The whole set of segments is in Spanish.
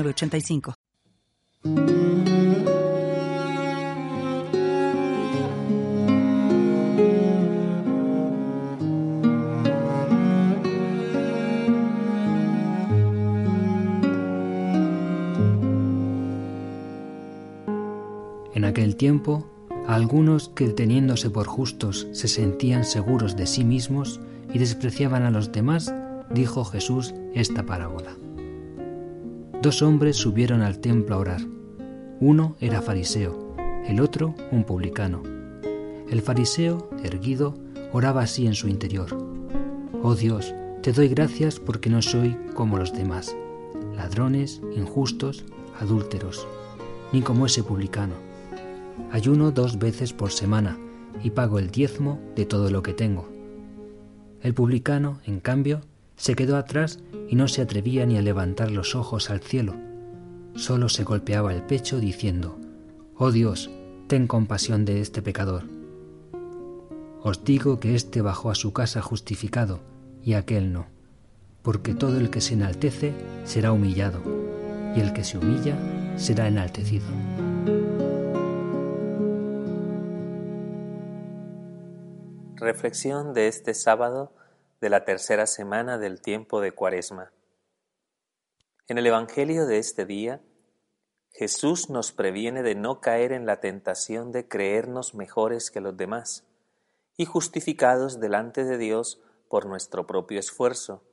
85 En aquel tiempo, algunos que teniéndose por justos se sentían seguros de sí mismos y despreciaban a los demás, dijo Jesús esta parábola. Dos hombres subieron al templo a orar. Uno era fariseo, el otro un publicano. El fariseo, erguido, oraba así en su interior. Oh Dios, te doy gracias porque no soy como los demás, ladrones, injustos, adúlteros, ni como ese publicano. Ayuno dos veces por semana y pago el diezmo de todo lo que tengo. El publicano, en cambio, se quedó atrás y no se atrevía ni a levantar los ojos al cielo. Solo se golpeaba el pecho diciendo, Oh Dios, ten compasión de este pecador. Os digo que éste bajó a su casa justificado y aquel no, porque todo el que se enaltece será humillado, y el que se humilla será enaltecido. Reflexión de este sábado de la tercera semana del tiempo de Cuaresma. En el Evangelio de este día, Jesús nos previene de no caer en la tentación de creernos mejores que los demás y justificados delante de Dios por nuestro propio esfuerzo,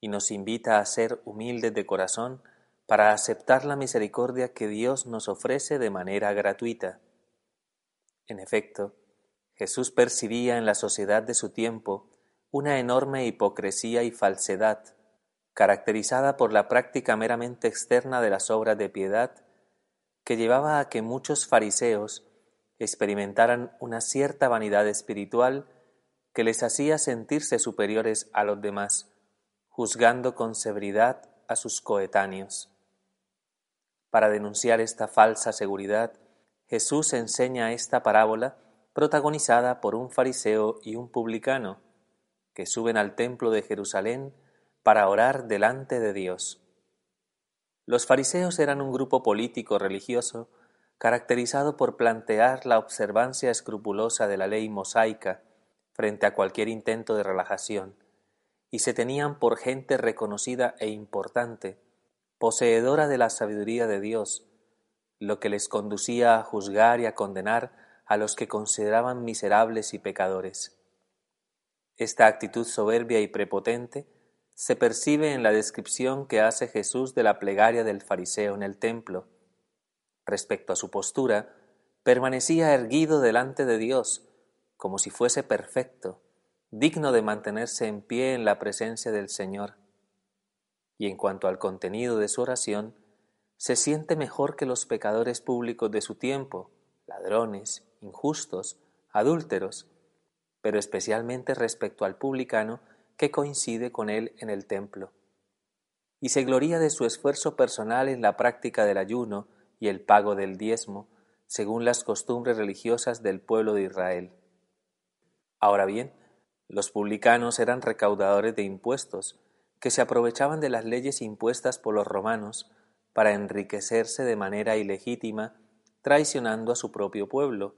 y nos invita a ser humildes de corazón para aceptar la misericordia que Dios nos ofrece de manera gratuita. En efecto, Jesús percibía en la sociedad de su tiempo una enorme hipocresía y falsedad, caracterizada por la práctica meramente externa de las obras de piedad, que llevaba a que muchos fariseos experimentaran una cierta vanidad espiritual que les hacía sentirse superiores a los demás, juzgando con severidad a sus coetáneos. Para denunciar esta falsa seguridad, Jesús enseña esta parábola protagonizada por un fariseo y un publicano, que suben al templo de Jerusalén para orar delante de Dios. Los fariseos eran un grupo político religioso caracterizado por plantear la observancia escrupulosa de la ley mosaica frente a cualquier intento de relajación, y se tenían por gente reconocida e importante, poseedora de la sabiduría de Dios, lo que les conducía a juzgar y a condenar a los que consideraban miserables y pecadores. Esta actitud soberbia y prepotente se percibe en la descripción que hace Jesús de la plegaria del fariseo en el templo. Respecto a su postura, permanecía erguido delante de Dios, como si fuese perfecto, digno de mantenerse en pie en la presencia del Señor. Y en cuanto al contenido de su oración, se siente mejor que los pecadores públicos de su tiempo, ladrones, injustos, adúlteros, pero especialmente respecto al publicano que coincide con él en el templo. Y se gloría de su esfuerzo personal en la práctica del ayuno y el pago del diezmo, según las costumbres religiosas del pueblo de Israel. Ahora bien, los publicanos eran recaudadores de impuestos, que se aprovechaban de las leyes impuestas por los romanos para enriquecerse de manera ilegítima, traicionando a su propio pueblo,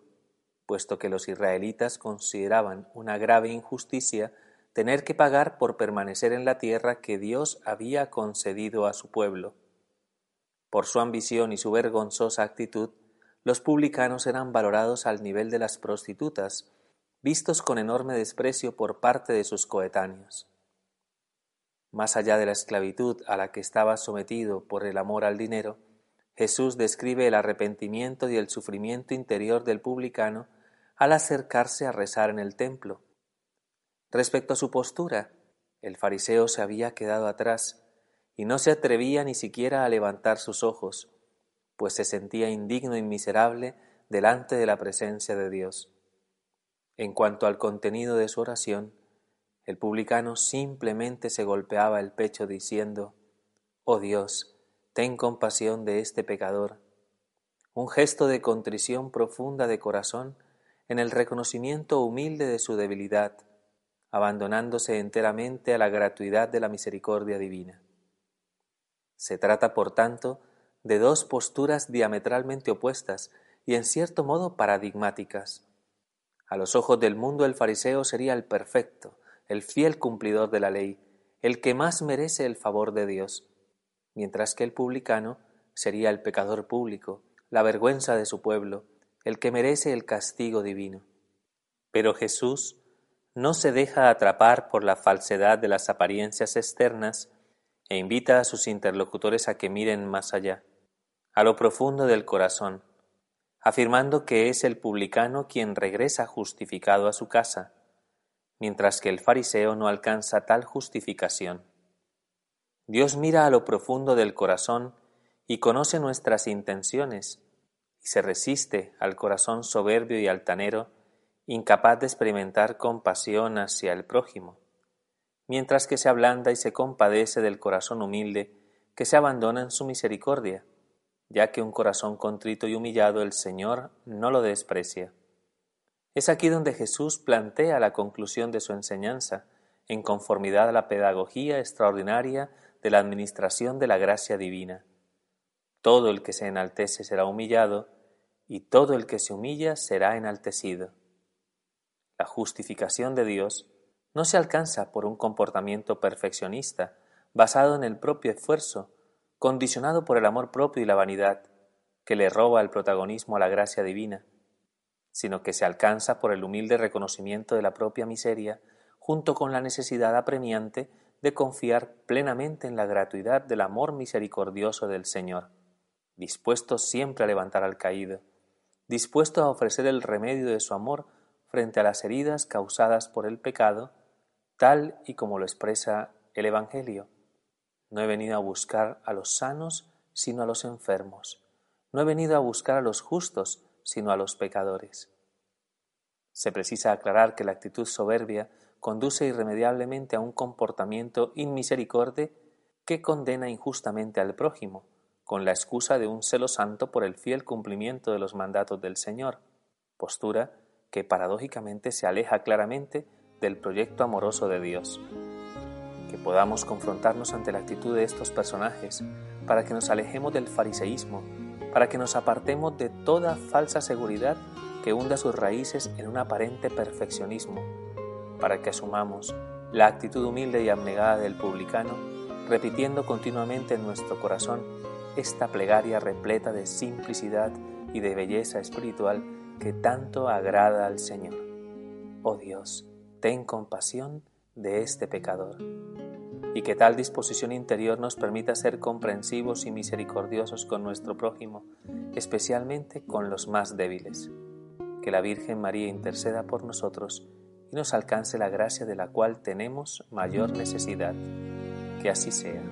puesto que los israelitas consideraban una grave injusticia tener que pagar por permanecer en la tierra que Dios había concedido a su pueblo. Por su ambición y su vergonzosa actitud, los publicanos eran valorados al nivel de las prostitutas, vistos con enorme desprecio por parte de sus coetáneos. Más allá de la esclavitud a la que estaba sometido por el amor al dinero, Jesús describe el arrepentimiento y el sufrimiento interior del publicano al acercarse a rezar en el templo. Respecto a su postura, el fariseo se había quedado atrás y no se atrevía ni siquiera a levantar sus ojos, pues se sentía indigno y miserable delante de la presencia de Dios. En cuanto al contenido de su oración, el publicano simplemente se golpeaba el pecho diciendo, Oh Dios, ten compasión de este pecador. Un gesto de contrición profunda de corazón en el reconocimiento humilde de su debilidad, abandonándose enteramente a la gratuidad de la misericordia divina. Se trata, por tanto, de dos posturas diametralmente opuestas y en cierto modo paradigmáticas. A los ojos del mundo el fariseo sería el perfecto, el fiel cumplidor de la ley, el que más merece el favor de Dios, mientras que el publicano sería el pecador público, la vergüenza de su pueblo, el que merece el castigo divino. Pero Jesús no se deja atrapar por la falsedad de las apariencias externas e invita a sus interlocutores a que miren más allá, a lo profundo del corazón, afirmando que es el publicano quien regresa justificado a su casa, mientras que el fariseo no alcanza tal justificación. Dios mira a lo profundo del corazón y conoce nuestras intenciones, se resiste al corazón soberbio y altanero, incapaz de experimentar compasión hacia el prójimo, mientras que se ablanda y se compadece del corazón humilde que se abandona en su misericordia, ya que un corazón contrito y humillado el Señor no lo desprecia. Es aquí donde Jesús plantea la conclusión de su enseñanza, en conformidad a la pedagogía extraordinaria de la administración de la gracia divina. Todo el que se enaltece será humillado, y todo el que se humilla será enaltecido. La justificación de Dios no se alcanza por un comportamiento perfeccionista, basado en el propio esfuerzo, condicionado por el amor propio y la vanidad, que le roba el protagonismo a la gracia divina sino que se alcanza por el humilde reconocimiento de la propia miseria, junto con la necesidad apremiante de confiar plenamente en la gratuidad del amor misericordioso del Señor, dispuesto siempre a levantar al caído, dispuesto a ofrecer el remedio de su amor frente a las heridas causadas por el pecado, tal y como lo expresa el Evangelio. No he venido a buscar a los sanos, sino a los enfermos. No he venido a buscar a los justos, sino a los pecadores. Se precisa aclarar que la actitud soberbia conduce irremediablemente a un comportamiento inmisericorde que condena injustamente al prójimo, con la excusa de un celo santo por el fiel cumplimiento de los mandatos del Señor, postura que paradójicamente se aleja claramente del proyecto amoroso de Dios. Que podamos confrontarnos ante la actitud de estos personajes para que nos alejemos del fariseísmo para que nos apartemos de toda falsa seguridad que hunda sus raíces en un aparente perfeccionismo, para que asumamos la actitud humilde y abnegada del publicano, repitiendo continuamente en nuestro corazón esta plegaria repleta de simplicidad y de belleza espiritual que tanto agrada al Señor. Oh Dios, ten compasión de este pecador y que tal disposición interior nos permita ser comprensivos y misericordiosos con nuestro prójimo, especialmente con los más débiles. Que la Virgen María interceda por nosotros y nos alcance la gracia de la cual tenemos mayor necesidad. Que así sea.